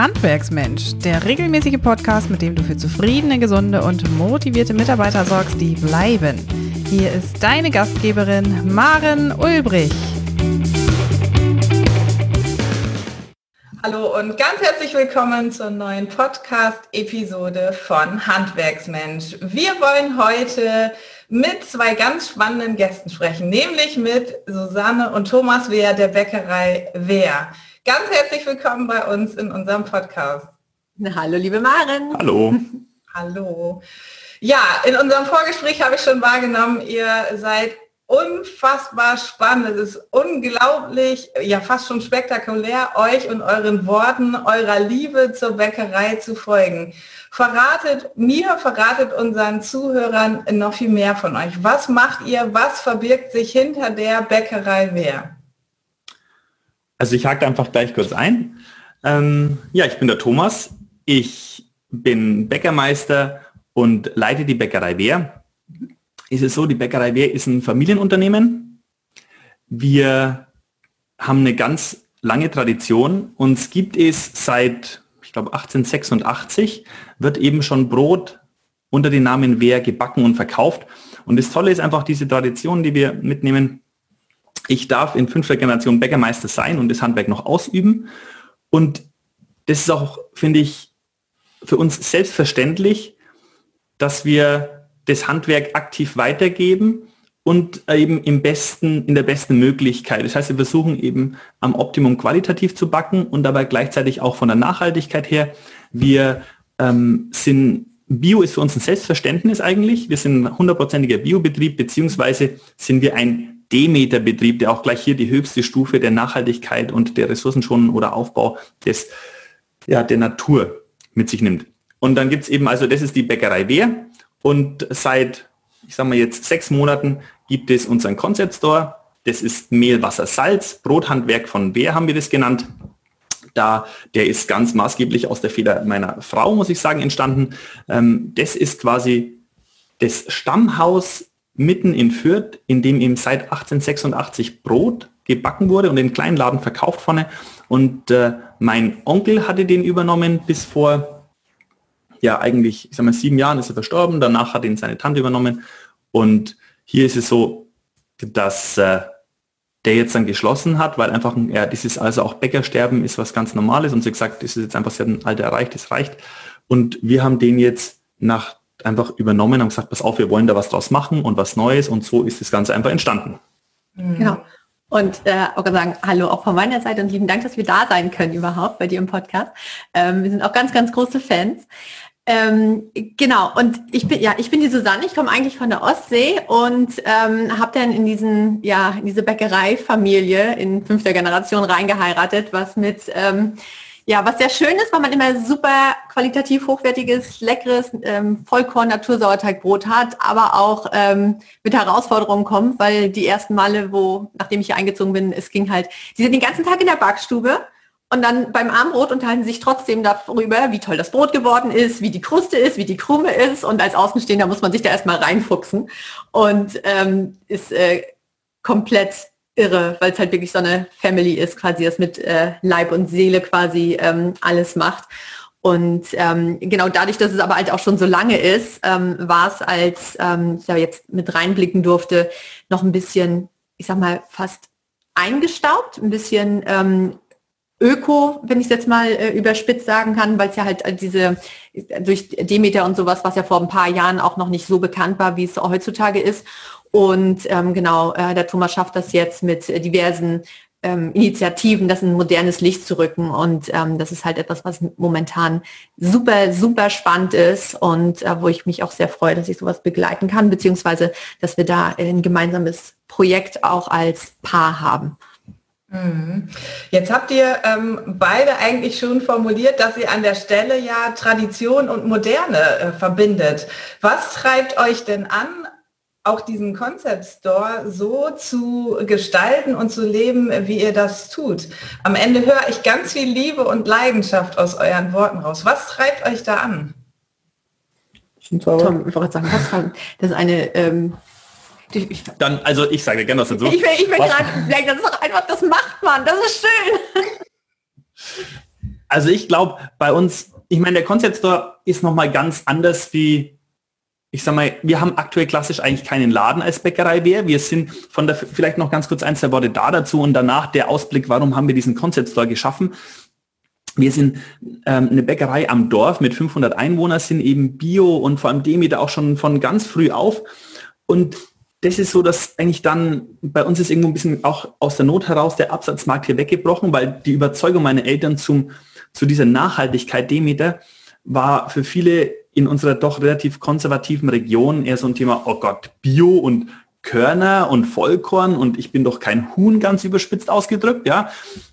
Handwerksmensch, der regelmäßige Podcast, mit dem du für zufriedene, gesunde und motivierte Mitarbeiter sorgst, die bleiben. Hier ist deine Gastgeberin Maren Ulbrich. Hallo und ganz herzlich willkommen zur neuen Podcast-Episode von Handwerksmensch. Wir wollen heute mit zwei ganz spannenden Gästen sprechen, nämlich mit Susanne und Thomas Wehr der Bäckerei Wehr. Ganz herzlich willkommen bei uns in unserem Podcast. Hallo, liebe Maren. Hallo. Hallo. Ja, in unserem Vorgespräch habe ich schon wahrgenommen, ihr seid unfassbar spannend. Es ist unglaublich, ja fast schon spektakulär, euch und euren Worten, eurer Liebe zur Bäckerei zu folgen. Verratet mir, verratet unseren Zuhörern noch viel mehr von euch. Was macht ihr? Was verbirgt sich hinter der Bäckerei Wehr? Also ich hake einfach gleich kurz ein. Ähm, ja, ich bin der Thomas. Ich bin Bäckermeister und leite die Bäckerei Wehr. Ist es so, die Bäckerei Wehr ist ein Familienunternehmen. Wir haben eine ganz lange Tradition. Uns gibt es seit, ich glaube, 1886, wird eben schon Brot unter dem Namen Wehr gebacken und verkauft. Und das Tolle ist einfach diese Tradition, die wir mitnehmen ich darf in fünfter Generation Bäckermeister sein und das Handwerk noch ausüben. Und das ist auch, finde ich, für uns selbstverständlich, dass wir das Handwerk aktiv weitergeben und eben im besten, in der besten Möglichkeit. Das heißt, wir versuchen eben am Optimum qualitativ zu backen und dabei gleichzeitig auch von der Nachhaltigkeit her. Wir ähm, sind, Bio ist für uns ein Selbstverständnis eigentlich. Wir sind ein hundertprozentiger Biobetrieb, beziehungsweise sind wir ein Demeter-Betrieb, der auch gleich hier die höchste Stufe der Nachhaltigkeit und der Ressourcenschonung oder Aufbau des, ja, der Natur mit sich nimmt. Und dann gibt es eben, also das ist die Bäckerei Wehr und seit, ich sage mal jetzt sechs Monaten gibt es unseren Concept Store. Das ist Mehl, Wasser, Salz, Brothandwerk von Wehr haben wir das genannt. Da, der ist ganz maßgeblich aus der Feder meiner Frau, muss ich sagen, entstanden. Ähm, das ist quasi das Stammhaus mitten in Fürth, in dem eben seit 1886 Brot gebacken wurde und in kleinen Laden verkauft vorne. Und äh, mein Onkel hatte den übernommen bis vor, ja eigentlich, ich sag mal, sieben Jahren ist er verstorben. Danach hat ihn seine Tante übernommen. Und hier ist es so, dass äh, der jetzt dann geschlossen hat, weil einfach, ja, ist also auch Bäckersterben ist was ganz Normales und sie gesagt, das ist jetzt einfach, sie ein Alter erreicht, das reicht. Und wir haben den jetzt nach einfach übernommen und gesagt, pass auf, wir wollen da was draus machen und was Neues und so ist das Ganze einfach entstanden. Mhm. Genau. Und äh, auch sagen, hallo auch von meiner Seite und lieben Dank, dass wir da sein können überhaupt bei dir im Podcast. Ähm, wir sind auch ganz, ganz große Fans. Ähm, genau, und ich bin, ja, ich bin die Susanne, ich komme eigentlich von der Ostsee und ähm, habe dann in diesen, ja, in diese Bäckereifamilie in fünfter Generation reingeheiratet, was mit ähm, ja, was sehr schön ist, weil man immer super qualitativ hochwertiges, leckeres ähm, Vollkorn-Natursauerteigbrot hat, aber auch ähm, mit Herausforderungen kommt, weil die ersten Male, wo, nachdem ich hier eingezogen bin, es ging halt, die sind den ganzen Tag in der Backstube und dann beim Armbrot unterhalten sich trotzdem darüber, wie toll das Brot geworden ist, wie die Kruste ist, wie die Krume ist und als Außenstehender muss man sich da erstmal reinfuchsen und ähm, ist äh, komplett irre, weil es halt wirklich so eine Family ist, quasi das mit äh, Leib und Seele quasi ähm, alles macht. Und ähm, genau dadurch, dass es aber halt auch schon so lange ist, ähm, war es, als ähm, ich da jetzt mit reinblicken durfte, noch ein bisschen, ich sag mal, fast eingestaubt, ein bisschen ähm, Öko, wenn ich es jetzt mal äh, überspitzt sagen kann, weil es ja halt äh, diese durch Demeter und sowas, was ja vor ein paar Jahren auch noch nicht so bekannt war, wie es heutzutage ist. Und ähm, genau, äh, der Thomas schafft das jetzt mit diversen ähm, Initiativen, das in modernes Licht zu rücken. Und ähm, das ist halt etwas, was momentan super, super spannend ist und äh, wo ich mich auch sehr freue, dass ich sowas begleiten kann, beziehungsweise dass wir da ein gemeinsames Projekt auch als Paar haben. Mhm. Jetzt habt ihr ähm, beide eigentlich schon formuliert, dass ihr an der Stelle ja Tradition und Moderne äh, verbindet. Was treibt euch denn an, auch diesen Concept Store so zu gestalten und zu leben, wie ihr das tut. Am Ende höre ich ganz viel Liebe und Leidenschaft aus euren Worten raus. Was treibt euch da an? Tom, ich wollte sagen, was das ist eine ähm, ich, dann, also ich sage gerne was dazu. Ich will, ich will gerade das ist doch einfach, das macht man, das ist schön. Also ich glaube, bei uns, ich meine, der Concept Store ist nochmal ganz anders wie, ich sag mal, wir haben aktuell klassisch eigentlich keinen Laden als Bäckerei mehr. Wir sind von der, vielleicht noch ganz kurz ein, zwei Worte da dazu und danach der Ausblick, warum haben wir diesen Concept Store geschaffen. Wir sind ähm, eine Bäckerei am Dorf mit 500 Einwohnern, sind eben Bio und vor allem Demeter auch schon von ganz früh auf. Und das ist so, dass eigentlich dann bei uns ist irgendwo ein bisschen auch aus der Not heraus der Absatzmarkt hier weggebrochen, weil die Überzeugung meiner Eltern zum, zu dieser Nachhaltigkeit Demeter war für viele in unserer doch relativ konservativen Region eher so ein Thema, oh Gott, Bio und Körner und Vollkorn und ich bin doch kein Huhn ganz überspitzt ausgedrückt, ja.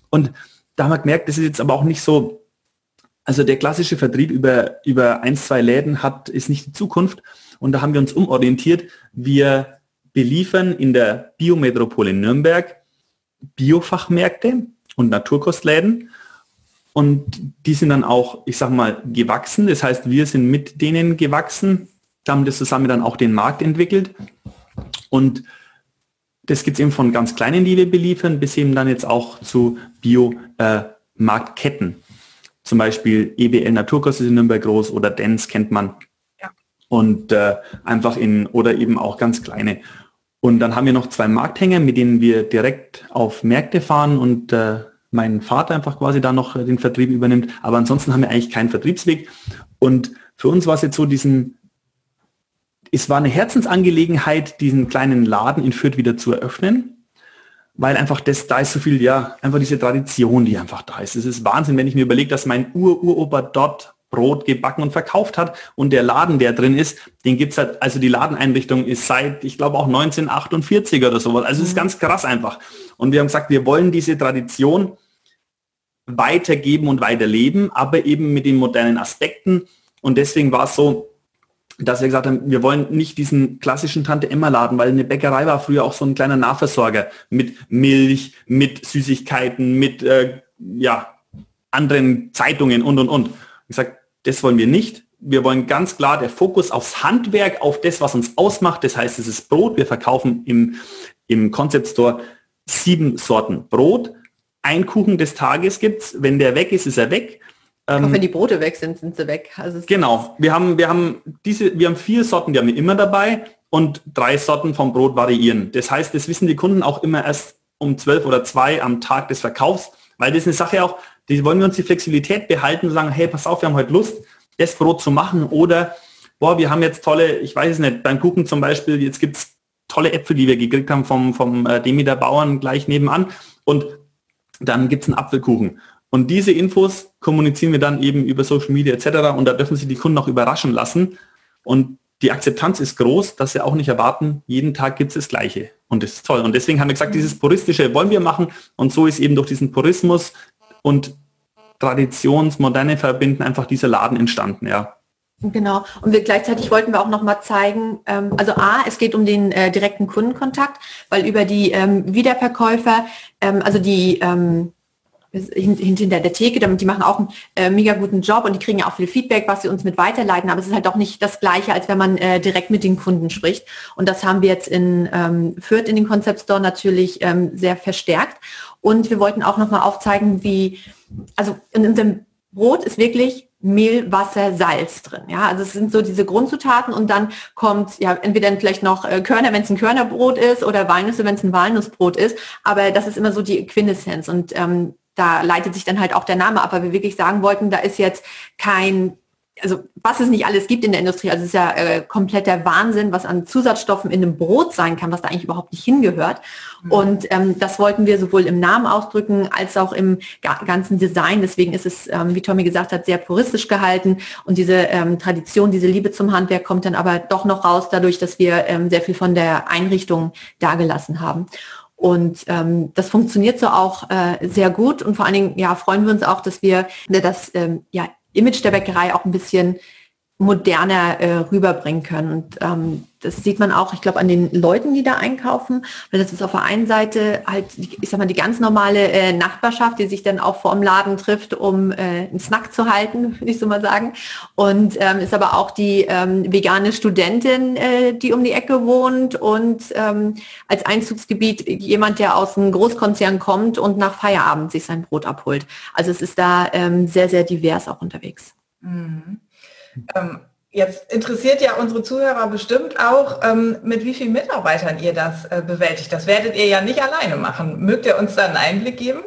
Und da haben wir gemerkt, das ist jetzt aber auch nicht so, also der klassische Vertrieb über, über ein, zwei Läden hat, ist nicht die Zukunft. Und da haben wir uns umorientiert. Wir beliefern in der Biometropole Nürnberg Biofachmärkte und Naturkostläden. Und die sind dann auch, ich sag mal, gewachsen. Das heißt, wir sind mit denen gewachsen, haben das zusammen dann auch den Markt entwickelt. Und das gibt es eben von ganz kleinen, die wir beliefern, bis eben dann jetzt auch zu Bio-Marktketten. Äh, Zum Beispiel EBL Naturkost ist in Nürnberg groß oder Dens kennt man. Ja. Und äh, einfach in, oder eben auch ganz kleine. Und dann haben wir noch zwei Markthänger, mit denen wir direkt auf Märkte fahren und äh, mein Vater einfach quasi da noch den Vertrieb übernimmt. Aber ansonsten haben wir eigentlich keinen Vertriebsweg. Und für uns war es jetzt so diesen, es war eine Herzensangelegenheit, diesen kleinen Laden in Fürth wieder zu eröffnen, weil einfach das, da ist so viel, ja, einfach diese Tradition, die einfach da ist. Es ist Wahnsinn, wenn ich mir überlege, dass mein Ur-Uropa dort Brot gebacken und verkauft hat. Und der Laden, der drin ist, den gibt es halt, also die Ladeneinrichtung ist seit, ich glaube auch 1948 oder sowas. Also es ist mhm. ganz krass einfach. Und wir haben gesagt, wir wollen diese Tradition weitergeben und weiterleben, aber eben mit den modernen Aspekten. Und deswegen war es so, dass wir gesagt haben, wir wollen nicht diesen klassischen Tante Emma Laden, weil eine Bäckerei war früher auch so ein kleiner Nahversorger mit Milch, mit Süßigkeiten, mit äh, ja, anderen Zeitungen und und und. Ich sage, das wollen wir nicht. Wir wollen ganz klar der Fokus aufs Handwerk, auf das, was uns ausmacht. Das heißt, es ist Brot. Wir verkaufen im, im Concept Store sieben Sorten Brot. Ein Kuchen des Tages gibt es. Wenn der weg ist, ist er weg. Auch wenn ähm, die Brote weg sind, sind sie weg. Also genau. Wir haben, wir haben diese, wir haben vier Sorten, die haben wir immer dabei und drei Sorten vom Brot variieren. Das heißt, das wissen die Kunden auch immer erst um zwölf oder zwei am Tag des Verkaufs, weil das ist eine Sache auch, die wollen wir uns die Flexibilität behalten und sagen, hey, pass auf, wir haben heute Lust, das Brot zu machen oder boah, wir haben jetzt tolle, ich weiß es nicht, beim Kuchen zum Beispiel, jetzt gibt es tolle Äpfel, die wir gekriegt haben vom, vom äh, Demeter Bauern gleich nebenan und dann gibt es einen Apfelkuchen. Und diese Infos kommunizieren wir dann eben über Social Media etc. Und da dürfen sich die Kunden auch überraschen lassen. Und die Akzeptanz ist groß, dass sie auch nicht erwarten, jeden Tag gibt es das Gleiche. Und das ist toll. Und deswegen haben wir gesagt, dieses Puristische wollen wir machen. Und so ist eben durch diesen Purismus und Traditionsmoderne verbinden einfach dieser Laden entstanden, ja. Genau. Und wir gleichzeitig wollten wir auch noch mal zeigen, ähm, also A, es geht um den äh, direkten Kundenkontakt, weil über die ähm, Wiederverkäufer, ähm, also die ähm, hinter der Theke, damit die machen auch einen äh, mega guten Job und die kriegen ja auch viel Feedback, was sie uns mit weiterleiten, aber es ist halt auch nicht das Gleiche, als wenn man äh, direkt mit den Kunden spricht. Und das haben wir jetzt in ähm, Fürth in den Concept Store natürlich ähm, sehr verstärkt. Und wir wollten auch nochmal aufzeigen, wie, also in unserem Brot ist wirklich Mehl, Wasser, Salz drin. Ja, also es sind so diese Grundzutaten und dann kommt ja entweder vielleicht noch äh, Körner, wenn es ein Körnerbrot ist oder Walnüsse, wenn es ein Walnussbrot ist. Aber das ist immer so die Quintessenz und ähm, da leitet sich dann halt auch der Name ab, weil wir wirklich sagen wollten, da ist jetzt kein also was es nicht alles gibt in der Industrie, also es ist ja äh, kompletter Wahnsinn, was an Zusatzstoffen in einem Brot sein kann, was da eigentlich überhaupt nicht hingehört. Mhm. Und ähm, das wollten wir sowohl im Namen ausdrücken als auch im ganzen Design. Deswegen ist es, ähm, wie Tommy gesagt hat, sehr puristisch gehalten. Und diese ähm, Tradition, diese Liebe zum Handwerk kommt dann aber doch noch raus, dadurch, dass wir ähm, sehr viel von der Einrichtung dargelassen haben. Und ähm, das funktioniert so auch äh, sehr gut und vor allen Dingen ja, freuen wir uns auch, dass wir das ähm, ja, Image der Bäckerei auch ein bisschen moderner äh, rüberbringen können. Und ähm, das sieht man auch, ich glaube, an den Leuten, die da einkaufen, weil das ist auf der einen Seite halt, ich sag mal, die ganz normale äh, Nachbarschaft, die sich dann auch vor dem Laden trifft, um äh, einen Snack zu halten, würde ich so mal sagen. Und ähm, ist aber auch die ähm, vegane Studentin, äh, die um die Ecke wohnt und ähm, als Einzugsgebiet jemand, der aus einem Großkonzern kommt und nach Feierabend sich sein Brot abholt. Also es ist da ähm, sehr, sehr divers auch unterwegs. Mhm. Ähm, jetzt interessiert ja unsere Zuhörer bestimmt auch, ähm, mit wie vielen Mitarbeitern ihr das äh, bewältigt. Das werdet ihr ja nicht alleine machen. Mögt ihr uns da einen Einblick geben?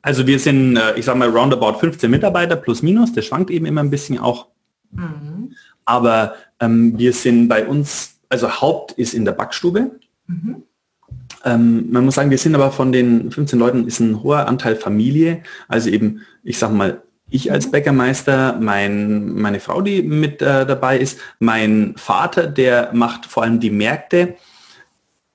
Also wir sind, äh, ich sage mal, roundabout 15 Mitarbeiter plus minus. Der schwankt eben immer ein bisschen auch. Mhm. Aber ähm, wir sind bei uns, also Haupt ist in der Backstube. Mhm. Ähm, man muss sagen, wir sind aber von den 15 Leuten ist ein hoher Anteil Familie. Also eben, ich sage mal, ich als Bäckermeister, mein, meine Frau, die mit äh, dabei ist, mein Vater, der macht vor allem die Märkte,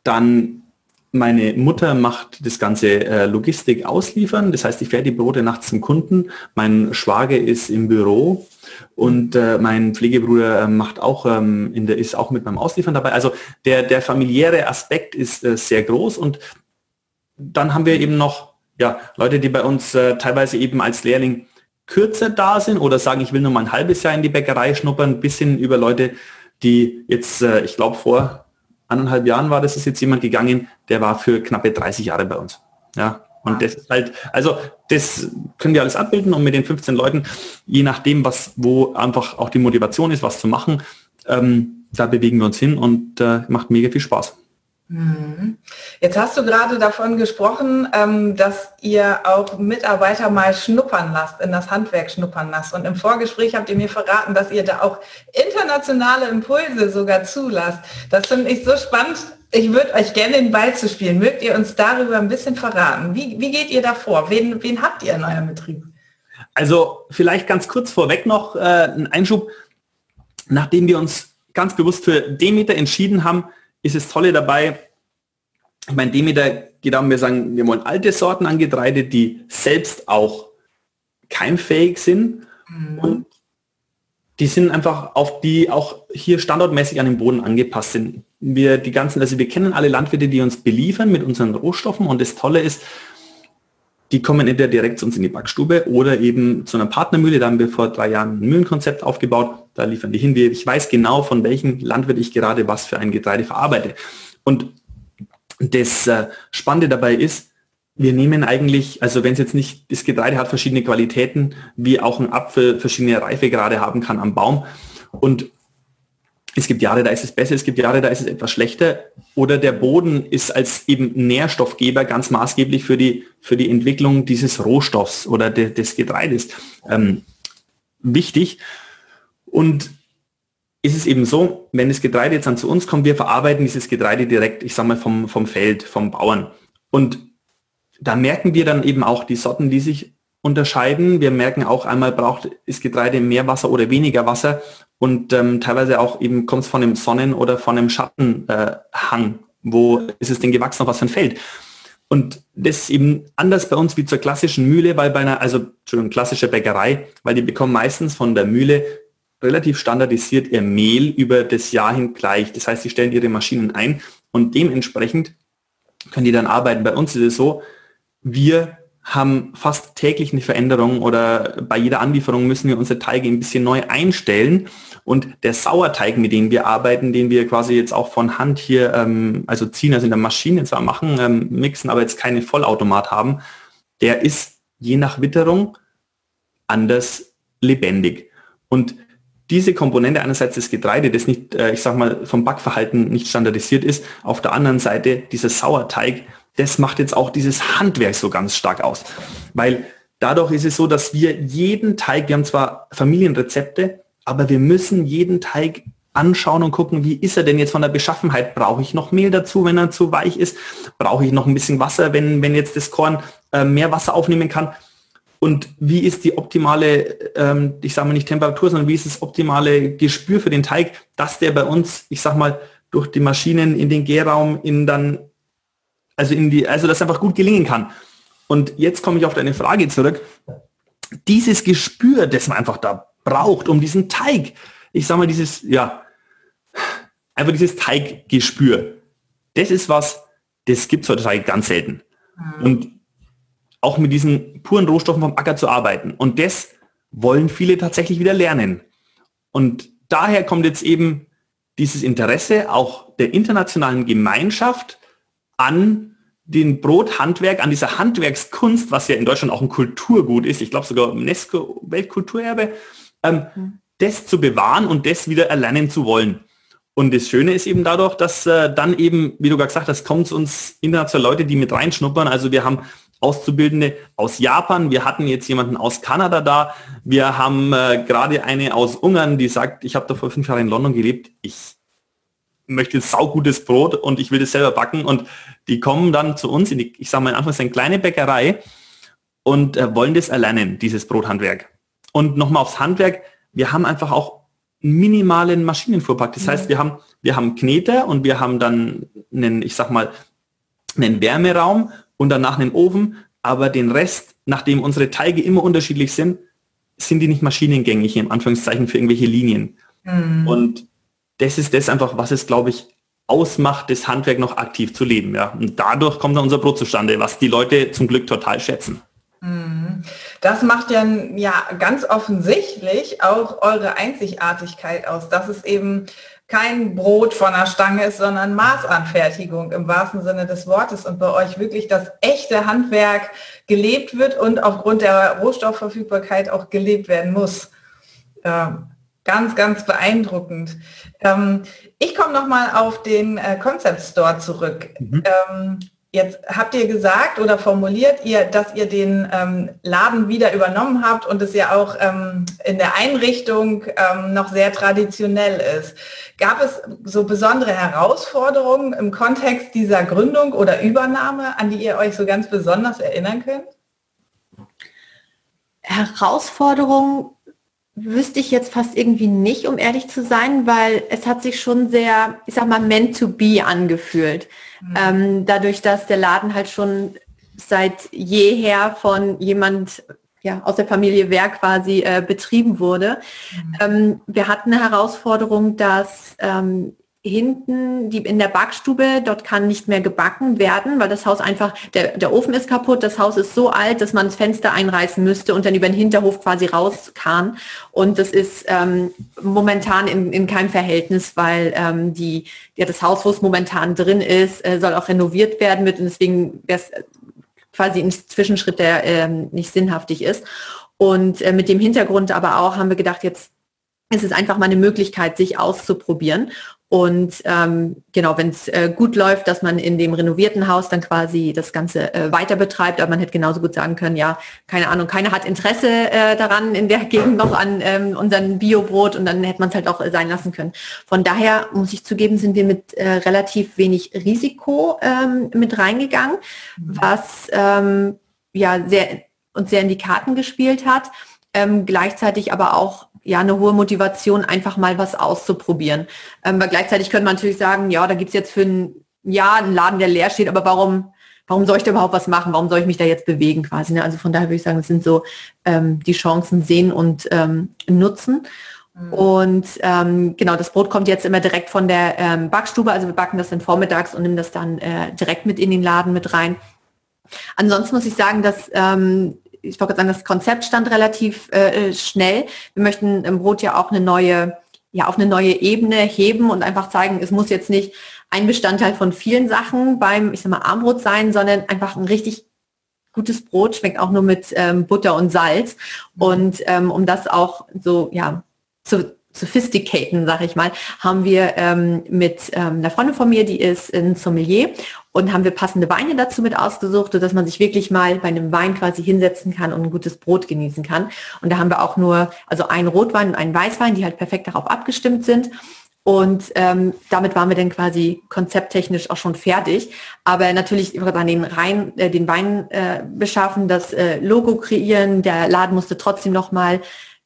dann meine Mutter macht das ganze äh, Logistik ausliefern, das heißt, ich fähre die Brote nachts zum Kunden, mein Schwager ist im Büro und äh, mein Pflegebruder äh, macht auch ähm, in der, ist auch mit beim Ausliefern dabei. Also der, der familiäre Aspekt ist äh, sehr groß und dann haben wir eben noch ja, Leute, die bei uns äh, teilweise eben als Lehrling kürzer da sind oder sagen, ich will nur mal ein halbes Jahr in die Bäckerei schnuppern, bis hin über Leute, die jetzt, äh, ich glaube vor anderthalb Jahren war das ist jetzt jemand gegangen, der war für knappe 30 Jahre bei uns. Ja, und das ist halt, also das können wir alles abbilden und mit den 15 Leuten, je nachdem, was, wo einfach auch die Motivation ist, was zu machen, ähm, da bewegen wir uns hin und äh, macht mega viel Spaß. Mhm. Jetzt hast du gerade davon gesprochen, ähm, dass ihr auch Mitarbeiter mal schnuppern lasst, in das Handwerk schnuppern lasst. Und im Vorgespräch habt ihr mir verraten, dass ihr da auch internationale Impulse sogar zulasst. Das finde ich so spannend. Ich würde euch gerne den Ball zu spielen. Mögt ihr uns darüber ein bisschen verraten? Wie, wie geht ihr da vor? Wen, wen habt ihr in eurem Betrieb? Also vielleicht ganz kurz vorweg noch äh, ein Einschub. Nachdem wir uns ganz bewusst für Demeter entschieden haben, ist das Tolle dabei, ich meine, Demeter geht darum, wir sagen, wir wollen alte Sorten an Getreide, die selbst auch keimfähig sind mhm. und die sind einfach auf die auch hier standortmäßig an den Boden angepasst sind. Wir die ganzen, also wir kennen alle Landwirte, die uns beliefern mit unseren Rohstoffen und das Tolle ist, die kommen entweder direkt zu uns in die Backstube oder eben zu einer Partnermühle. Da haben wir vor drei Jahren ein Mühlenkonzept aufgebaut. Da liefern die hin. Ich weiß genau, von welchem Landwirt ich gerade was für ein Getreide verarbeite. Und das äh, Spannende dabei ist, wir nehmen eigentlich, also wenn es jetzt nicht, das Getreide hat verschiedene Qualitäten, wie auch ein Apfel verschiedene Reifegrade haben kann am Baum. Und es gibt Jahre, da ist es besser, es gibt Jahre, da ist es etwas schlechter. Oder der Boden ist als eben Nährstoffgeber ganz maßgeblich für die, für die Entwicklung dieses Rohstoffs oder de, des Getreides ähm, wichtig. Und ist es eben so, wenn das Getreide jetzt dann zu uns kommt, wir verarbeiten dieses Getreide direkt, ich sage mal, vom, vom Feld, vom Bauern. Und da merken wir dann eben auch die Sorten, die sich unterscheiden. Wir merken auch einmal, braucht das Getreide mehr Wasser oder weniger Wasser und ähm, teilweise auch eben kommt es von einem Sonnen- oder von einem Schattenhang. Äh, Wo ist es denn gewachsen, auf was für ein Feld? Und das ist eben anders bei uns wie zur klassischen Mühle, weil bei einer, also Entschuldigung, klassischer Bäckerei, weil die bekommen meistens von der Mühle relativ standardisiert ihr Mehl über das Jahr hin gleich. Das heißt, sie stellen ihre Maschinen ein und dementsprechend können die dann arbeiten. Bei uns ist es so, wir haben fast täglich eine Veränderung oder bei jeder Anlieferung müssen wir unsere Teige ein bisschen neu einstellen. Und der Sauerteig, mit dem wir arbeiten, den wir quasi jetzt auch von Hand hier, ähm, also ziehen, also in der Maschine zwar machen, ähm, mixen, aber jetzt keine Vollautomat haben, der ist je nach Witterung anders lebendig. Und diese Komponente einerseits das Getreide, das nicht, äh, ich sag mal, vom Backverhalten nicht standardisiert ist, auf der anderen Seite dieser Sauerteig, das macht jetzt auch dieses Handwerk so ganz stark aus. Weil dadurch ist es so, dass wir jeden Teig, wir haben zwar Familienrezepte, aber wir müssen jeden Teig anschauen und gucken, wie ist er denn jetzt von der Beschaffenheit? Brauche ich noch Mehl dazu, wenn er zu weich ist? Brauche ich noch ein bisschen Wasser, wenn, wenn jetzt das Korn äh, mehr Wasser aufnehmen kann? Und wie ist die optimale, ähm, ich sage mal nicht Temperatur, sondern wie ist das optimale Gespür für den Teig, dass der bei uns, ich sag mal, durch die Maschinen in den Gärraum, in dann, also in die, also das einfach gut gelingen kann. Und jetzt komme ich auf deine Frage zurück. Dieses Gespür, das man einfach da braucht, um diesen Teig ich sag mal, dieses, ja, einfach dieses Teiggespür. Das ist was, das gibt es heutzutage ganz selten. Mhm. Und auch mit diesen puren Rohstoffen vom Acker zu arbeiten. Und das wollen viele tatsächlich wieder lernen. Und daher kommt jetzt eben dieses Interesse auch der internationalen Gemeinschaft an den Brothandwerk, an dieser Handwerkskunst, was ja in Deutschland auch ein Kulturgut ist, ich glaube sogar UNESCO Weltkulturerbe, ähm, mhm. das zu bewahren und das wieder erlernen zu wollen. Und das Schöne ist eben dadurch, dass äh, dann eben, wie du gerade gesagt hast, kommt uns international Leute, die mit reinschnuppern. Also wir haben Auszubildende aus Japan, wir hatten jetzt jemanden aus Kanada da, wir haben äh, gerade eine aus Ungarn, die sagt, ich habe da vor fünf Jahren in London gelebt, ich möchte saugutes Brot und ich will das selber backen. Und die kommen dann zu uns in die, ich sage mal in Anführungszeichen, kleine Bäckerei und äh, wollen das erlernen, dieses Brothandwerk. Und nochmal aufs Handwerk, wir haben einfach auch minimalen Maschinenfuhrpark. Das heißt, wir haben, wir haben Kneter und wir haben dann einen, ich sag mal, einen Wärmeraum und danach einen Ofen, aber den Rest, nachdem unsere Teige immer unterschiedlich sind, sind die nicht maschinengängig, im Anführungszeichen, für irgendwelche Linien. Mhm. Und das ist das einfach, was es, glaube ich, ausmacht, das Handwerk noch aktiv zu leben. Ja. Und dadurch kommt dann unser Brot zustande, was die Leute zum Glück total schätzen. Mhm. Das macht ja, ja ganz offensichtlich auch eure Einzigartigkeit aus, dass es eben kein Brot von der Stange ist, sondern Maßanfertigung im wahrsten Sinne des Wortes und bei euch wirklich das echte Handwerk gelebt wird und aufgrund der Rohstoffverfügbarkeit auch gelebt werden muss. Ähm, ganz, ganz beeindruckend. Ähm, ich komme nochmal auf den äh, Concept Store zurück. Mhm. Ähm, Jetzt habt ihr gesagt oder formuliert ihr, dass ihr den ähm, Laden wieder übernommen habt und es ja auch ähm, in der Einrichtung ähm, noch sehr traditionell ist. Gab es so besondere Herausforderungen im Kontext dieser Gründung oder Übernahme, an die ihr euch so ganz besonders erinnern könnt? Herausforderungen wüsste ich jetzt fast irgendwie nicht, um ehrlich zu sein, weil es hat sich schon sehr, ich sag mal, meant to be angefühlt. Mhm. Ähm, dadurch, dass der Laden halt schon seit jeher von jemand ja, aus der Familie Wehr quasi äh, betrieben wurde. Mhm. Ähm, wir hatten eine Herausforderung, dass ähm, hinten die in der Backstube, dort kann nicht mehr gebacken werden, weil das Haus einfach, der, der Ofen ist kaputt, das Haus ist so alt, dass man das Fenster einreißen müsste und dann über den Hinterhof quasi raus kann. Und das ist ähm, momentan in, in keinem Verhältnis, weil ähm, die, ja, das Haus, wo es momentan drin ist, äh, soll auch renoviert werden mit und deswegen wäre es quasi ein Zwischenschritt, der ähm, nicht sinnhaftig ist. Und äh, mit dem Hintergrund aber auch haben wir gedacht, jetzt es ist einfach mal eine Möglichkeit, sich auszuprobieren. Und ähm, genau, wenn es äh, gut läuft, dass man in dem renovierten Haus dann quasi das Ganze äh, weiter betreibt, aber man hätte genauso gut sagen können, ja, keine Ahnung, keiner hat Interesse äh, daran in der Gegend noch an ähm, unseren Biobrot und dann hätte man es halt auch äh, sein lassen können. Von daher muss ich zugeben, sind wir mit äh, relativ wenig Risiko ähm, mit reingegangen, mhm. was ähm, ja sehr uns sehr in die Karten gespielt hat. Ähm, gleichzeitig aber auch ja eine hohe Motivation, einfach mal was auszuprobieren. Ähm, weil gleichzeitig könnte man natürlich sagen, ja, da gibt's jetzt für ein Jahr einen Laden, der leer steht, aber warum, warum soll ich da überhaupt was machen? Warum soll ich mich da jetzt bewegen quasi? Ne? Also von daher würde ich sagen, es sind so ähm, die Chancen sehen und ähm, nutzen. Mhm. Und ähm, genau, das Brot kommt jetzt immer direkt von der ähm, Backstube. Also wir backen das dann vormittags und nehmen das dann äh, direkt mit in den Laden mit rein. Ansonsten muss ich sagen, dass ähm, ich wollte sagen, das Konzept stand relativ äh, schnell. Wir möchten im Brot ja auch eine neue, ja, auf eine neue Ebene heben und einfach zeigen, es muss jetzt nicht ein Bestandteil von vielen Sachen beim, ich sag mal, Armbrot sein, sondern einfach ein richtig gutes Brot schmeckt auch nur mit ähm, Butter und Salz. Und ähm, um das auch so, ja, zu, sophisticaten, sag ich mal, haben wir ähm, mit ähm, einer Freundin von mir, die ist in Sommelier und haben wir passende Weine dazu mit ausgesucht, sodass man sich wirklich mal bei einem Wein quasi hinsetzen kann und ein gutes Brot genießen kann. Und da haben wir auch nur, also einen Rotwein und einen Weißwein, die halt perfekt darauf abgestimmt sind. Und ähm, damit waren wir dann quasi konzepttechnisch auch schon fertig. Aber natürlich dann den, Rein, äh, den Wein äh, beschaffen, das äh, Logo kreieren. Der Laden musste trotzdem noch mal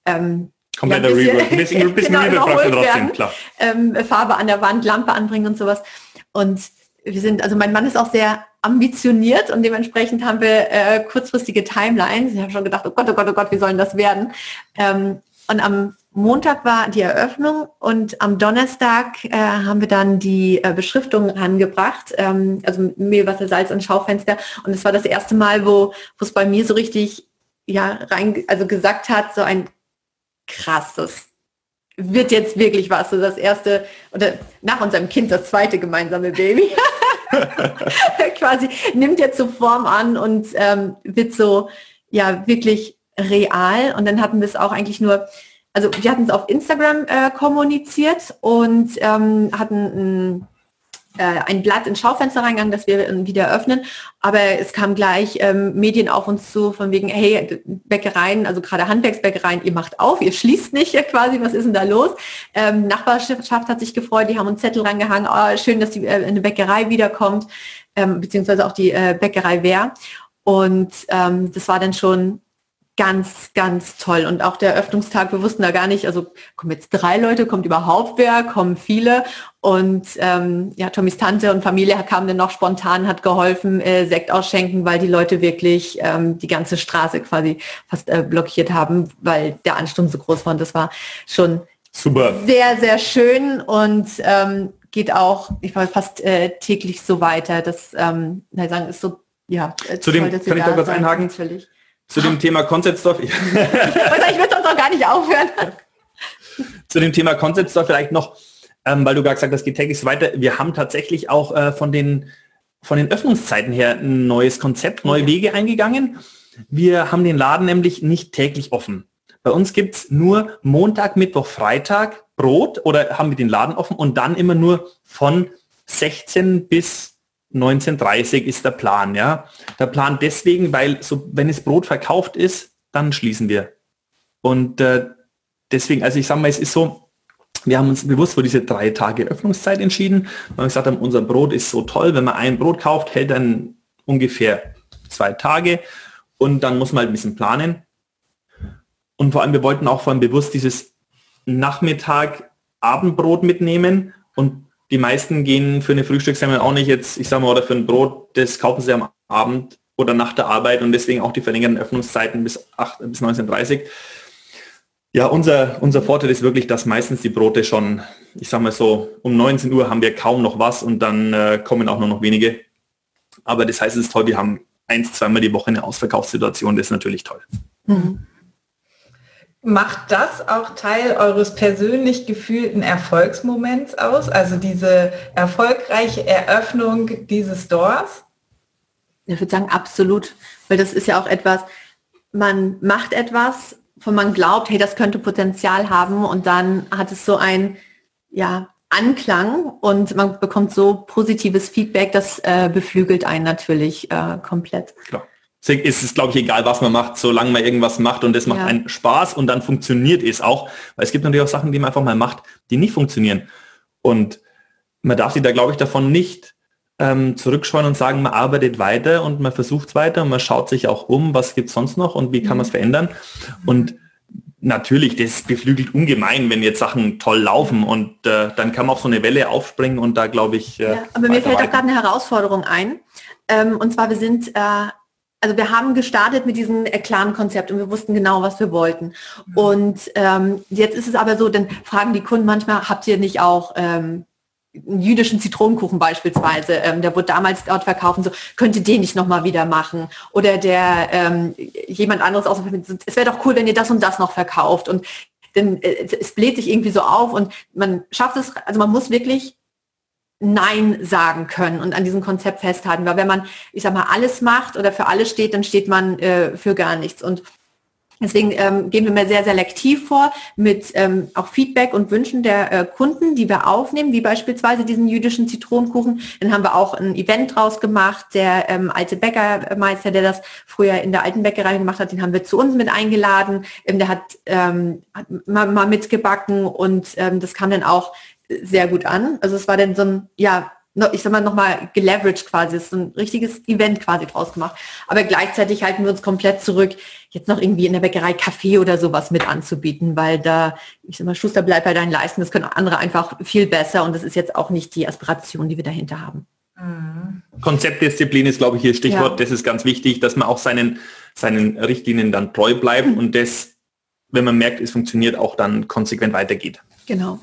ähm, Kompletter ja, Rework. Ein bisschen, ein bisschen genau, trotzdem, klar. Ähm, Farbe an der Wand, Lampe anbringen und sowas. Und wir sind, also mein Mann ist auch sehr ambitioniert und dementsprechend haben wir äh, kurzfristige Timelines. Ich habe schon gedacht, oh Gott, oh Gott, oh Gott, wie sollen das werden? Ähm, Und am Montag war die Eröffnung und am Donnerstag äh, haben wir dann die äh, Beschriftung angebracht, ähm, also Mehl, Wasser, Salz und Schaufenster. Und es war das erste Mal, wo es bei mir so richtig ja rein, also gesagt hat, so ein krasses wird jetzt wirklich was. So das erste, oder nach unserem Kind das zweite gemeinsame Baby. Quasi nimmt jetzt so Form an und ähm, wird so ja wirklich real. Und dann hatten wir es auch eigentlich nur, also wir hatten es auf Instagram äh, kommuniziert und ähm, hatten ein ein Blatt ins Schaufenster reingegangen, das wir wieder öffnen. Aber es kam gleich ähm, Medien auf uns zu, von wegen, hey, Bäckereien, also gerade Handwerksbäckereien, ihr macht auf, ihr schließt nicht quasi, was ist denn da los? Ähm, Nachbarschaft hat sich gefreut, die haben uns Zettel rangehangen, oh, schön, dass die, äh, eine Bäckerei wiederkommt, ähm, beziehungsweise auch die äh, Bäckerei Wehr. Und ähm, das war dann schon ganz, ganz toll. Und auch der Eröffnungstag, wir wussten da gar nicht, also kommen jetzt drei Leute, kommt überhaupt wer, kommen viele. Und ähm, ja, Tommys Tante und Familie kam dann noch spontan, hat geholfen, äh, Sekt ausschenken, weil die Leute wirklich ähm, die ganze Straße quasi fast äh, blockiert haben, weil der Ansturm so groß war. Und das war schon Super. sehr, sehr schön und ähm, geht auch, ich war fast äh, täglich so weiter. Das ähm, sagen, ist so, ja. Äh, Zu dem, kann ich da kurz einhaken? Natürlich zu dem Thema Concept Store. ich würde sonst auch gar nicht aufhören. Zu dem Thema Concept Store vielleicht noch, ähm, weil du gerade gesagt hast, geht täglich weiter. Wir haben tatsächlich auch äh, von, den, von den Öffnungszeiten her ein neues Konzept, neue Wege eingegangen. Wir haben den Laden nämlich nicht täglich offen. Bei uns gibt es nur Montag, Mittwoch, Freitag Brot oder haben wir den Laden offen und dann immer nur von 16 bis 1930 ist der Plan, ja. Der Plan deswegen, weil so, wenn es Brot verkauft ist, dann schließen wir. Und äh, deswegen, also ich sage mal, es ist so, wir haben uns bewusst für diese drei Tage Öffnungszeit entschieden, wir gesagt haben, unser Brot ist so toll, wenn man ein Brot kauft, hält dann ungefähr zwei Tage und dann muss man halt ein bisschen planen. Und vor allem, wir wollten auch vor allem bewusst dieses Nachmittag Abendbrot mitnehmen und die meisten gehen für eine Frühstückssemmel auch nicht jetzt, ich sage mal, oder für ein Brot, das kaufen sie am Abend oder nach der Arbeit und deswegen auch die verlängerten Öffnungszeiten bis, 8, bis 19.30 Ja, unser, unser Vorteil ist wirklich, dass meistens die Brote schon, ich sage mal so, um 19 Uhr haben wir kaum noch was und dann äh, kommen auch nur noch wenige. Aber das heißt, es ist toll, wir haben eins, zweimal die Woche eine Ausverkaufssituation, das ist natürlich toll. Mhm. Macht das auch Teil eures persönlich gefühlten Erfolgsmoments aus? Also diese erfolgreiche Eröffnung dieses Stores? Ich würde sagen, absolut. Weil das ist ja auch etwas, man macht etwas, von man glaubt, hey, das könnte Potenzial haben und dann hat es so ein, ja, Anklang und man bekommt so positives Feedback, das äh, beflügelt einen natürlich äh, komplett. Klar ist es, glaube ich, egal, was man macht, solange man irgendwas macht und das macht ja. einen Spaß und dann funktioniert es auch. Weil es gibt natürlich auch Sachen, die man einfach mal macht, die nicht funktionieren. Und man darf sich da, glaube ich, davon nicht ähm, zurückschauen und sagen, man arbeitet weiter und man versucht es weiter und man schaut sich auch um, was gibt es sonst noch und wie kann man es mhm. verändern. Und natürlich, das beflügelt ungemein, wenn jetzt Sachen toll laufen und äh, dann kann man auf so eine Welle aufspringen und da glaube ich. Äh, ja, aber mir fällt auch gerade eine Herausforderung ein. Ähm, und zwar, wir sind äh, also wir haben gestartet mit diesem Clan-Konzept und wir wussten genau, was wir wollten. Mhm. Und ähm, jetzt ist es aber so, dann fragen die Kunden manchmal, habt ihr nicht auch ähm, einen jüdischen Zitronenkuchen beispielsweise, ähm, der wurde damals dort verkauft, so könnte den nicht nochmal wieder machen. Oder der ähm, jemand anderes aus es wäre doch cool, wenn ihr das und das noch verkauft. Und dann äh, es bläht sich irgendwie so auf und man schafft es, also man muss wirklich Nein sagen können und an diesem Konzept festhalten. Weil wenn man, ich sag mal, alles macht oder für alles steht, dann steht man äh, für gar nichts. Und deswegen ähm, gehen wir mir sehr selektiv vor mit ähm, auch Feedback und Wünschen der äh, Kunden, die wir aufnehmen, wie beispielsweise diesen jüdischen Zitronenkuchen. Dann haben wir auch ein Event draus gemacht. Der ähm, alte Bäckermeister, der das früher in der alten Bäckerei gemacht hat, den haben wir zu uns mit eingeladen. Ähm, der hat, ähm, hat mal, mal mitgebacken und ähm, das kam dann auch sehr gut an. Also es war dann so ein, ja, ich sag mal nochmal geleveraged quasi, ist so ein richtiges Event quasi draus gemacht. Aber gleichzeitig halten wir uns komplett zurück, jetzt noch irgendwie in der Bäckerei Kaffee oder sowas mit anzubieten, weil da, ich sag mal, Schuster bleibt bei deinen Leisten, das können andere einfach viel besser und das ist jetzt auch nicht die Aspiration, die wir dahinter haben. Mhm. Konzeptdisziplin ist, glaube ich, hier Stichwort. Ja. Das ist ganz wichtig, dass man auch seinen, seinen Richtlinien dann treu bleibt und das wenn man merkt, es funktioniert, auch dann konsequent weitergeht. Genau.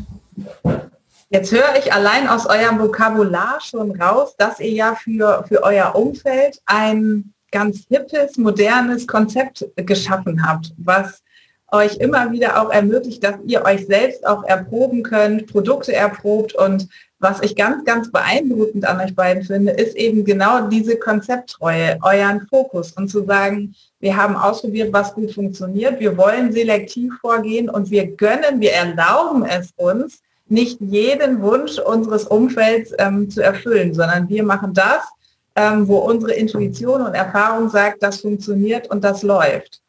Jetzt höre ich allein aus eurem Vokabular schon raus, dass ihr ja für, für euer Umfeld ein ganz hippes, modernes Konzept geschaffen habt, was euch immer wieder auch ermöglicht, dass ihr euch selbst auch erproben könnt, Produkte erprobt. Und was ich ganz, ganz beeindruckend an euch beiden finde, ist eben genau diese Konzepttreue, euren Fokus und zu sagen, wir haben ausprobiert, was gut funktioniert, wir wollen selektiv vorgehen und wir gönnen, wir erlauben es uns, nicht jeden Wunsch unseres Umfelds ähm, zu erfüllen, sondern wir machen das, ähm, wo unsere Intuition und Erfahrung sagt, das funktioniert und das läuft.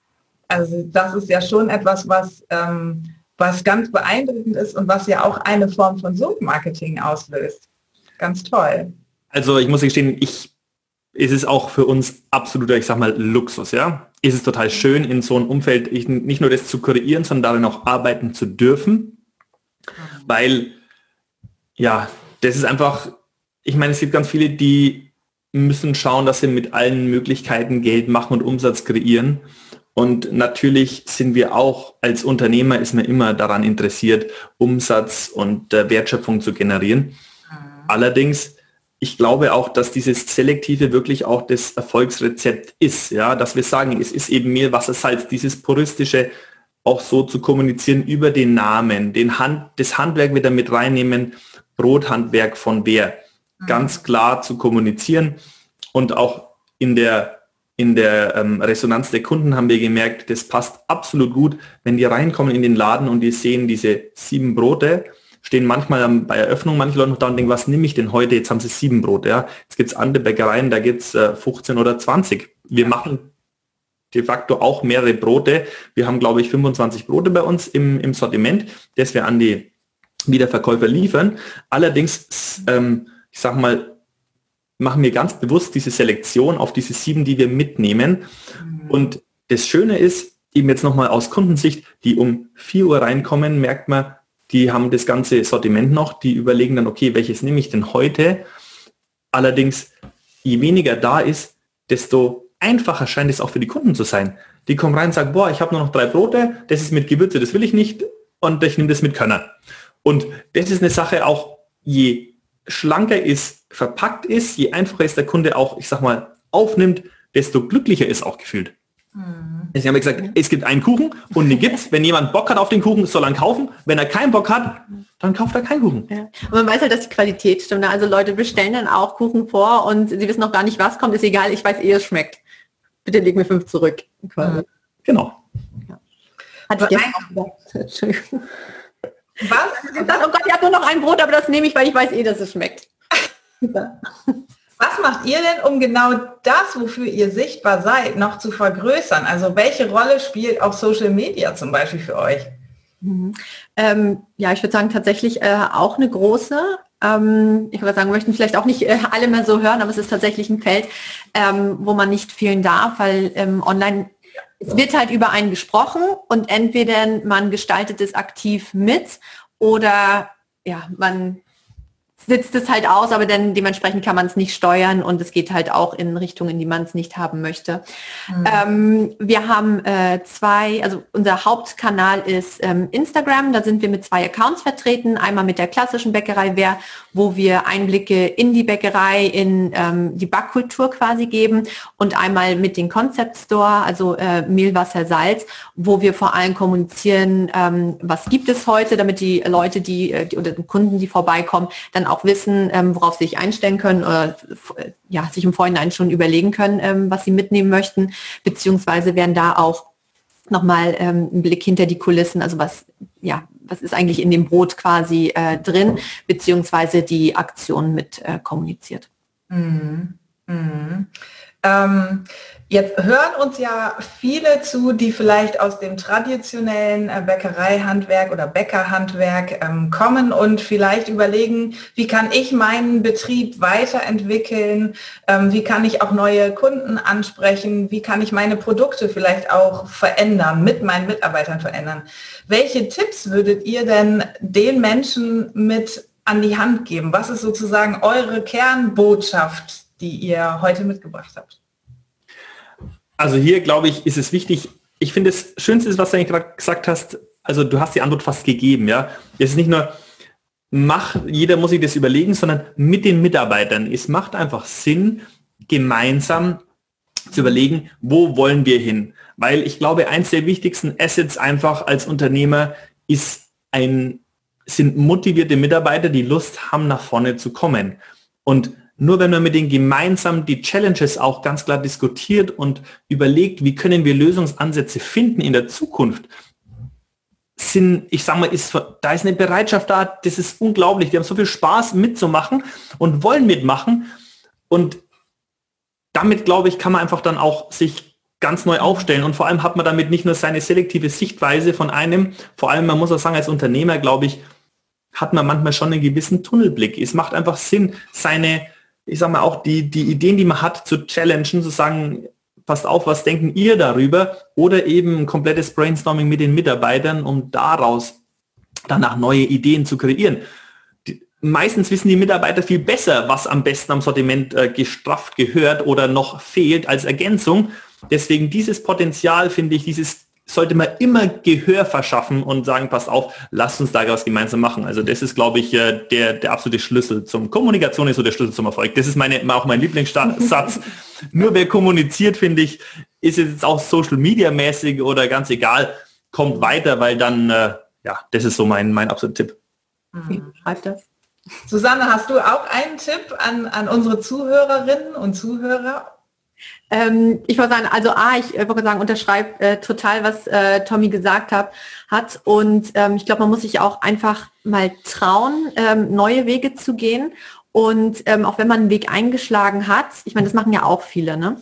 Also das ist ja schon etwas, was, ähm, was ganz beeindruckend ist und was ja auch eine Form von Suchmarketing auslöst. Ganz toll. Also ich muss gestehen, ich ist auch für uns absoluter, ich sag mal, Luxus, ja. Ist total schön, in so einem Umfeld nicht nur das zu kreieren, sondern darin auch arbeiten zu dürfen. Weil, ja, das ist einfach, ich meine, es gibt ganz viele, die müssen schauen, dass sie mit allen Möglichkeiten Geld machen und Umsatz kreieren. Und natürlich sind wir auch als Unternehmer ist man immer daran interessiert, Umsatz und äh, Wertschöpfung zu generieren. Mhm. Allerdings, ich glaube auch, dass dieses Selektive wirklich auch das Erfolgsrezept ist. Ja, dass wir sagen, es ist eben mehr Wassersalz, dieses puristische auch so zu kommunizieren über den Namen, den Hand, das Handwerk wieder mit reinnehmen, Brothandwerk von wer. Mhm. Ganz klar zu kommunizieren und auch in der in der ähm, Resonanz der Kunden haben wir gemerkt, das passt absolut gut, wenn die reinkommen in den Laden und die sehen diese sieben Brote, stehen manchmal bei Eröffnung manche Leute noch da und denken, was nehme ich denn heute? Jetzt haben sie sieben Brote. Ja? Jetzt gibt es andere Bäckereien, da gibt es äh, 15 oder 20. Wir machen de facto auch mehrere Brote. Wir haben, glaube ich, 25 Brote bei uns im, im Sortiment, das wir an die Wiederverkäufer liefern. Allerdings, ähm, ich sag mal, machen wir ganz bewusst diese Selektion auf diese sieben, die wir mitnehmen. Mhm. Und das Schöne ist, eben jetzt nochmal aus Kundensicht, die um 4 Uhr reinkommen, merkt man, die haben das ganze Sortiment noch, die überlegen dann, okay, welches nehme ich denn heute? Allerdings, je weniger da ist, desto einfacher scheint es auch für die Kunden zu sein. Die kommen rein und sagen, boah, ich habe nur noch drei Brote, das ist mit Gewürze, das will ich nicht und ich nehme das mit Könner. Und das ist eine Sache auch, je schlanker ist, verpackt ist, je einfacher ist der Kunde auch, ich sag mal, aufnimmt, desto glücklicher ist auch gefühlt. Mhm. Sie haben gesagt, es gibt einen Kuchen und den gibt's. Wenn jemand Bock hat auf den Kuchen, soll er ihn kaufen. Wenn er keinen Bock hat, dann kauft er keinen Kuchen. Ja. Und man weiß halt, dass die Qualität stimmt. Ne? Also Leute bestellen dann auch Kuchen vor und sie wissen noch gar nicht, was kommt. Ist egal, ich weiß eh, es schmeckt bitte leg mir fünf zurück. Quasi. Genau. Ja. Hatte ich Entschuldigung. Was? Gesagt, oh Gott, ich habe nur noch ein Brot, aber das nehme ich, weil ich weiß eh, dass es schmeckt. Was macht ihr denn, um genau das, wofür ihr sichtbar seid, noch zu vergrößern? Also welche Rolle spielt auch Social Media zum Beispiel für euch? Mhm. Ähm, ja, ich würde sagen tatsächlich äh, auch eine große. Ähm, ich würde sagen, möchten vielleicht auch nicht äh, alle mehr so hören, aber es ist tatsächlich ein Feld, ähm, wo man nicht fehlen darf, weil ähm, online es wird halt über einen gesprochen und entweder man gestaltet es aktiv mit oder ja, man sitzt es halt aus, aber dann dementsprechend kann man es nicht steuern und es geht halt auch in Richtungen, die man es nicht haben möchte. Mhm. Ähm, wir haben äh, zwei, also unser Hauptkanal ist ähm, Instagram, da sind wir mit zwei Accounts vertreten, einmal mit der klassischen Bäckerei Wer, wo wir Einblicke in die Bäckerei, in ähm, die Backkultur quasi geben und einmal mit den Concept Store, also äh, Mehl, Wasser, Salz, wo wir vor allem kommunizieren, ähm, was gibt es heute, damit die Leute, die, äh, die oder die Kunden, die vorbeikommen, dann auch wissen, ähm, worauf sie sich einstellen können oder äh, ja, sich im Vorhinein schon überlegen können, ähm, was sie mitnehmen möchten, beziehungsweise werden da auch nochmal ähm, ein Blick hinter die Kulissen, also was, ja, was ist eigentlich in dem Brot quasi äh, drin, beziehungsweise die Aktion mit äh, kommuniziert. Mhm. Mhm. Ähm, Jetzt hören uns ja viele zu, die vielleicht aus dem traditionellen äh, Bäckereihandwerk oder Bäckerhandwerk ähm, kommen und vielleicht überlegen, wie kann ich meinen Betrieb weiterentwickeln, ähm, wie kann ich auch neue Kunden ansprechen, wie kann ich meine Produkte vielleicht auch verändern, mit meinen Mitarbeitern verändern. Welche Tipps würdet ihr denn den Menschen mit an die Hand geben? Was ist sozusagen eure Kernbotschaft, die ihr heute mitgebracht habt? Also hier, glaube ich, ist es wichtig, ich finde, das Schönste ist, was du eigentlich gerade gesagt hast, also du hast die Antwort fast gegeben, ja. Es ist nicht nur, mach, jeder muss sich das überlegen, sondern mit den Mitarbeitern. Es macht einfach Sinn, gemeinsam zu überlegen, wo wollen wir hin? Weil ich glaube, eins der wichtigsten Assets einfach als Unternehmer ist ein, sind motivierte Mitarbeiter, die Lust haben, nach vorne zu kommen. Und nur wenn man mit denen gemeinsam die Challenges auch ganz klar diskutiert und überlegt, wie können wir Lösungsansätze finden in der Zukunft, sind, ich sag mal, ist, da ist eine Bereitschaft da, das ist unglaublich. Die haben so viel Spaß mitzumachen und wollen mitmachen. Und damit, glaube ich, kann man einfach dann auch sich ganz neu aufstellen. Und vor allem hat man damit nicht nur seine selektive Sichtweise von einem, vor allem, man muss auch sagen, als Unternehmer, glaube ich, hat man manchmal schon einen gewissen Tunnelblick. Es macht einfach Sinn, seine, ich sage mal auch die, die Ideen, die man hat, zu challengen, zu sagen, passt auf, was denken ihr darüber? Oder eben ein komplettes Brainstorming mit den Mitarbeitern, um daraus danach neue Ideen zu kreieren. Die, meistens wissen die Mitarbeiter viel besser, was am besten am Sortiment äh, gestrafft gehört oder noch fehlt als Ergänzung. Deswegen dieses Potenzial, finde ich, dieses sollte man immer Gehör verschaffen und sagen, passt auf, lasst uns da was gemeinsam machen. Also das ist, glaube ich, äh, der, der absolute Schlüssel zum Kommunikation ist so der Schlüssel zum Erfolg. Das ist meine, auch mein Lieblingssatz. Nur wer kommuniziert, finde ich, ist jetzt auch Social Media mäßig oder ganz egal, kommt weiter, weil dann, äh, ja, das ist so mein, mein absoluter Tipp. Mhm. Schreibt das. Susanne, hast du auch einen Tipp an, an unsere Zuhörerinnen und Zuhörer? Ähm, ich wollte sagen, also A, ich äh, würde sagen, unterschreibe äh, total, was äh, Tommy gesagt hat. hat. Und ähm, ich glaube, man muss sich auch einfach mal trauen, ähm, neue Wege zu gehen. Und ähm, auch wenn man einen Weg eingeschlagen hat, ich meine, das machen ja auch viele, ne?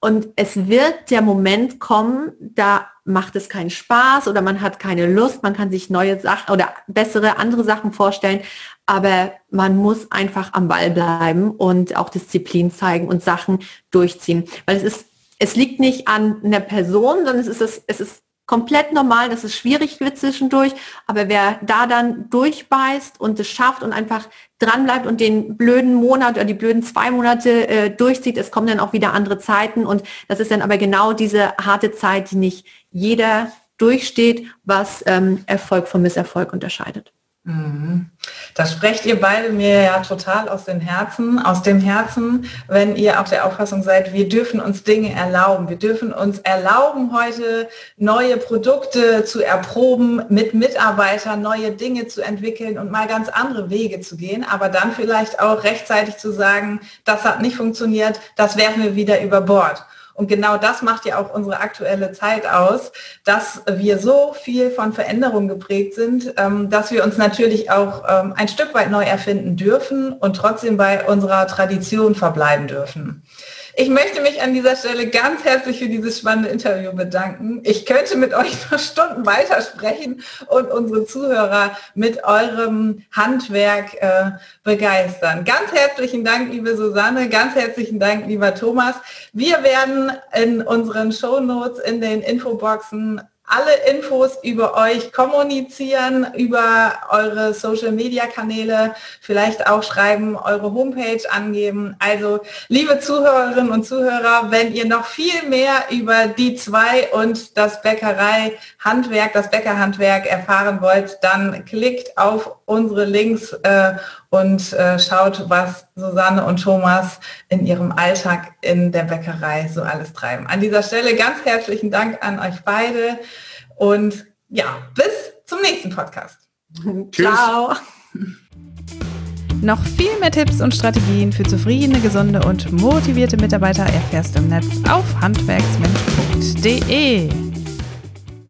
Und es wird der Moment kommen, da macht es keinen Spaß oder man hat keine Lust, man kann sich neue Sachen oder bessere andere Sachen vorstellen, aber man muss einfach am Ball bleiben und auch Disziplin zeigen und Sachen durchziehen, weil es ist es liegt nicht an einer Person, sondern es ist es ist komplett normal, dass es schwierig wird zwischendurch, aber wer da dann durchbeißt und es schafft und einfach dran bleibt und den blöden Monat oder die blöden zwei Monate äh, durchzieht, es kommen dann auch wieder andere Zeiten und das ist dann aber genau diese harte Zeit, die nicht jeder durchsteht, was ähm, Erfolg vom Misserfolg unterscheidet. Mhm. Das sprecht ihr beide mir ja total aus dem Herzen, aus dem Herzen, wenn ihr auch der Auffassung seid, wir dürfen uns Dinge erlauben. Wir dürfen uns erlauben, heute neue Produkte zu erproben, mit Mitarbeitern neue Dinge zu entwickeln und mal ganz andere Wege zu gehen, aber dann vielleicht auch rechtzeitig zu sagen, das hat nicht funktioniert, das werfen wir wieder über Bord. Und genau das macht ja auch unsere aktuelle Zeit aus, dass wir so viel von Veränderungen geprägt sind, ähm, dass wir uns natürlich auch ähm, ein Stück weit neu erfinden dürfen und trotzdem bei unserer Tradition verbleiben dürfen. Ich möchte mich an dieser Stelle ganz herzlich für dieses spannende Interview bedanken. Ich könnte mit euch noch Stunden weitersprechen und unsere Zuhörer mit eurem Handwerk äh, begeistern. Ganz herzlichen Dank, liebe Susanne, ganz herzlichen Dank, lieber Thomas. Wir werden in unseren Show Notes in den Infoboxen alle Infos über euch kommunizieren, über eure Social-Media-Kanäle, vielleicht auch schreiben, eure Homepage angeben. Also, liebe Zuhörerinnen und Zuhörer, wenn ihr noch viel mehr über die zwei und das Bäckerei-Handwerk, das Bäckerhandwerk erfahren wollt, dann klickt auf unsere Links äh, und äh, schaut, was Susanne und Thomas in ihrem Alltag in der Bäckerei so alles treiben. An dieser Stelle ganz herzlichen Dank an euch beide und ja, bis zum nächsten Podcast. Ciao. Noch viel mehr Tipps und Strategien für zufriedene, gesunde und motivierte Mitarbeiter erfährst du im Netz auf handwerksmensch.de.